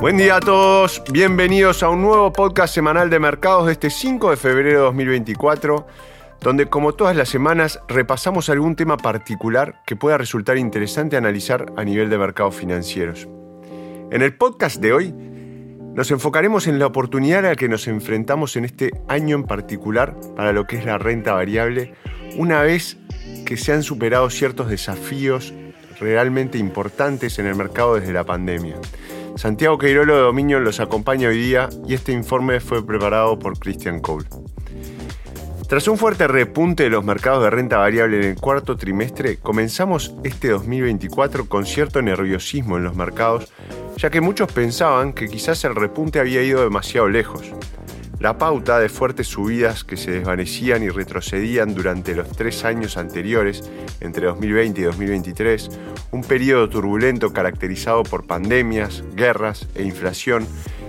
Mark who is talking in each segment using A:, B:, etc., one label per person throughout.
A: Buen día a todos, bienvenidos a un nuevo podcast semanal de mercados de este 5 de febrero de 2024, donde como todas las semanas repasamos algún tema particular que pueda resultar interesante analizar a nivel de mercados financieros. En el podcast de hoy nos enfocaremos en la oportunidad a la que nos enfrentamos en este año en particular para lo que es la renta variable, una vez que se han superado ciertos desafíos realmente importantes en el mercado desde la pandemia. Santiago Queirolo de Dominio los acompaña hoy día y este informe fue preparado por Christian Cole. Tras un fuerte repunte de los mercados de renta variable en el cuarto trimestre, comenzamos este 2024 con cierto nerviosismo en los mercados, ya que muchos pensaban que quizás el repunte había ido demasiado lejos. La pauta de fuertes subidas que se desvanecían y retrocedían durante los tres años anteriores, entre 2020 y 2023, un periodo turbulento caracterizado por pandemias, guerras e inflación,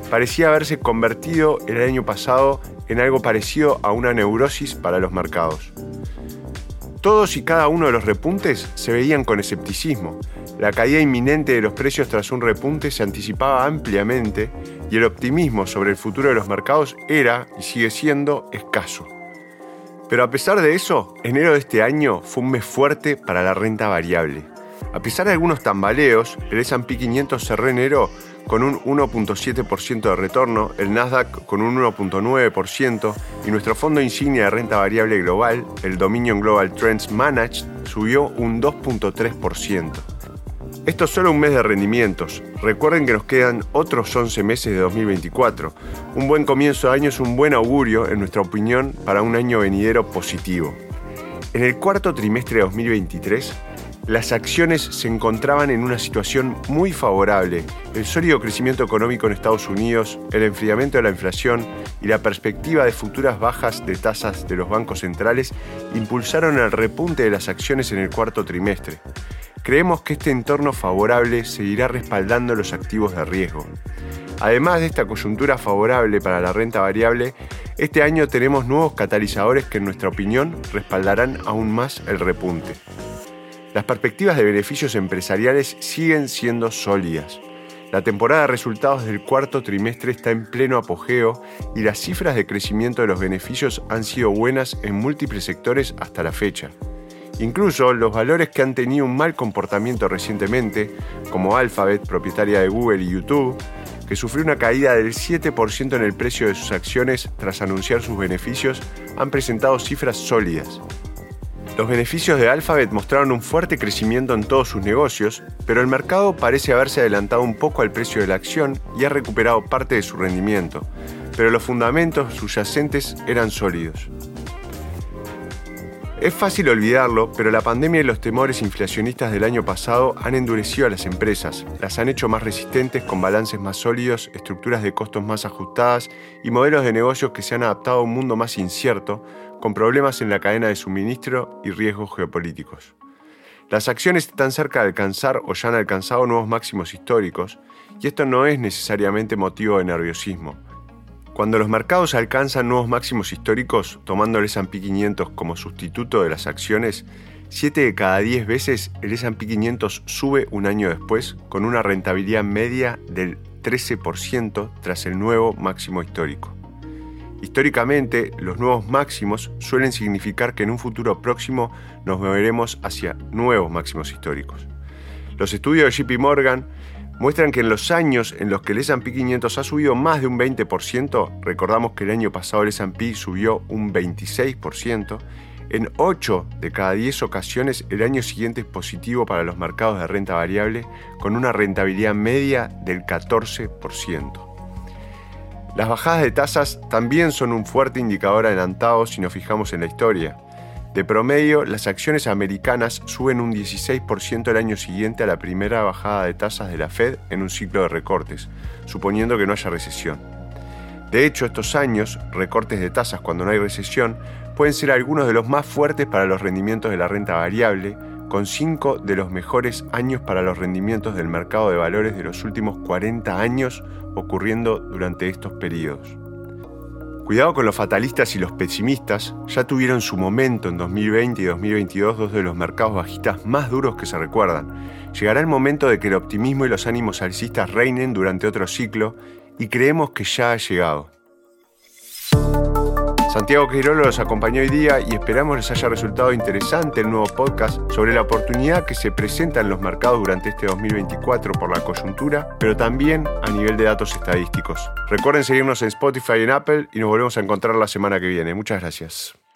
A: parecía haberse convertido el año pasado en algo parecido a una neurosis para los mercados. Todos y cada uno de los repuntes se veían con escepticismo. La caída inminente de los precios tras un repunte se anticipaba ampliamente y el optimismo sobre el futuro de los mercados era y sigue siendo escaso. Pero a pesar de eso, enero de este año fue un mes fuerte para la renta variable. A pesar de algunos tambaleos, el S&P 500 cerró enero con un 1.7% de retorno, el Nasdaq con un 1.9% y nuestro fondo insignia de renta variable global, el Dominion Global Trends Managed, subió un 2.3%. Esto es solo un mes de rendimientos. Recuerden que nos quedan otros 11 meses de 2024. Un buen comienzo de año es un buen augurio, en nuestra opinión, para un año venidero positivo. En el cuarto trimestre de 2023, las acciones se encontraban en una situación muy favorable. El sólido crecimiento económico en Estados Unidos, el enfriamiento de la inflación y la perspectiva de futuras bajas de tasas de los bancos centrales impulsaron el repunte de las acciones en el cuarto trimestre. Creemos que este entorno favorable seguirá respaldando los activos de riesgo. Además de esta coyuntura favorable para la renta variable, este año tenemos nuevos catalizadores que en nuestra opinión respaldarán aún más el repunte. Las perspectivas de beneficios empresariales siguen siendo sólidas. La temporada de resultados del cuarto trimestre está en pleno apogeo y las cifras de crecimiento de los beneficios han sido buenas en múltiples sectores hasta la fecha. Incluso los valores que han tenido un mal comportamiento recientemente, como Alphabet, propietaria de Google y YouTube, que sufrió una caída del 7% en el precio de sus acciones tras anunciar sus beneficios, han presentado cifras sólidas. Los beneficios de Alphabet mostraron un fuerte crecimiento en todos sus negocios, pero el mercado parece haberse adelantado un poco al precio de la acción y ha recuperado parte de su rendimiento, pero los fundamentos subyacentes eran sólidos. Es fácil olvidarlo, pero la pandemia y los temores inflacionistas del año pasado han endurecido a las empresas, las han hecho más resistentes con balances más sólidos, estructuras de costos más ajustadas y modelos de negocios que se han adaptado a un mundo más incierto, con problemas en la cadena de suministro y riesgos geopolíticos. Las acciones están cerca de alcanzar o ya han alcanzado nuevos máximos históricos, y esto no es necesariamente motivo de nerviosismo. Cuando los mercados alcanzan nuevos máximos históricos, tomando el S&P 500 como sustituto de las acciones, 7 de cada 10 veces el S&P 500 sube un año después con una rentabilidad media del 13% tras el nuevo máximo histórico. Históricamente, los nuevos máximos suelen significar que en un futuro próximo nos moveremos hacia nuevos máximos históricos. Los estudios de JP Morgan muestran que en los años en los que el S&P 500 ha subido más de un 20%, recordamos que el año pasado el S&P subió un 26%, en 8 de cada 10 ocasiones el año siguiente es positivo para los mercados de renta variable con una rentabilidad media del 14%. Las bajadas de tasas también son un fuerte indicador adelantado si nos fijamos en la historia. De promedio, las acciones americanas suben un 16% el año siguiente a la primera bajada de tasas de la Fed en un ciclo de recortes, suponiendo que no haya recesión. De hecho, estos años, recortes de tasas cuando no hay recesión, pueden ser algunos de los más fuertes para los rendimientos de la renta variable, con cinco de los mejores años para los rendimientos del mercado de valores de los últimos 40 años ocurriendo durante estos periodos. Cuidado con los fatalistas y los pesimistas, ya tuvieron su momento en 2020 y 2022 dos de los mercados bajistas más duros que se recuerdan. Llegará el momento de que el optimismo y los ánimos alcistas reinen durante otro ciclo y creemos que ya ha llegado. Santiago Queirolo los acompañó hoy día y esperamos les haya resultado interesante el nuevo podcast sobre la oportunidad que se presenta en los mercados durante este 2024 por la coyuntura, pero también a nivel de datos estadísticos. Recuerden seguirnos en Spotify y en Apple y nos volvemos a encontrar la semana que viene. Muchas gracias.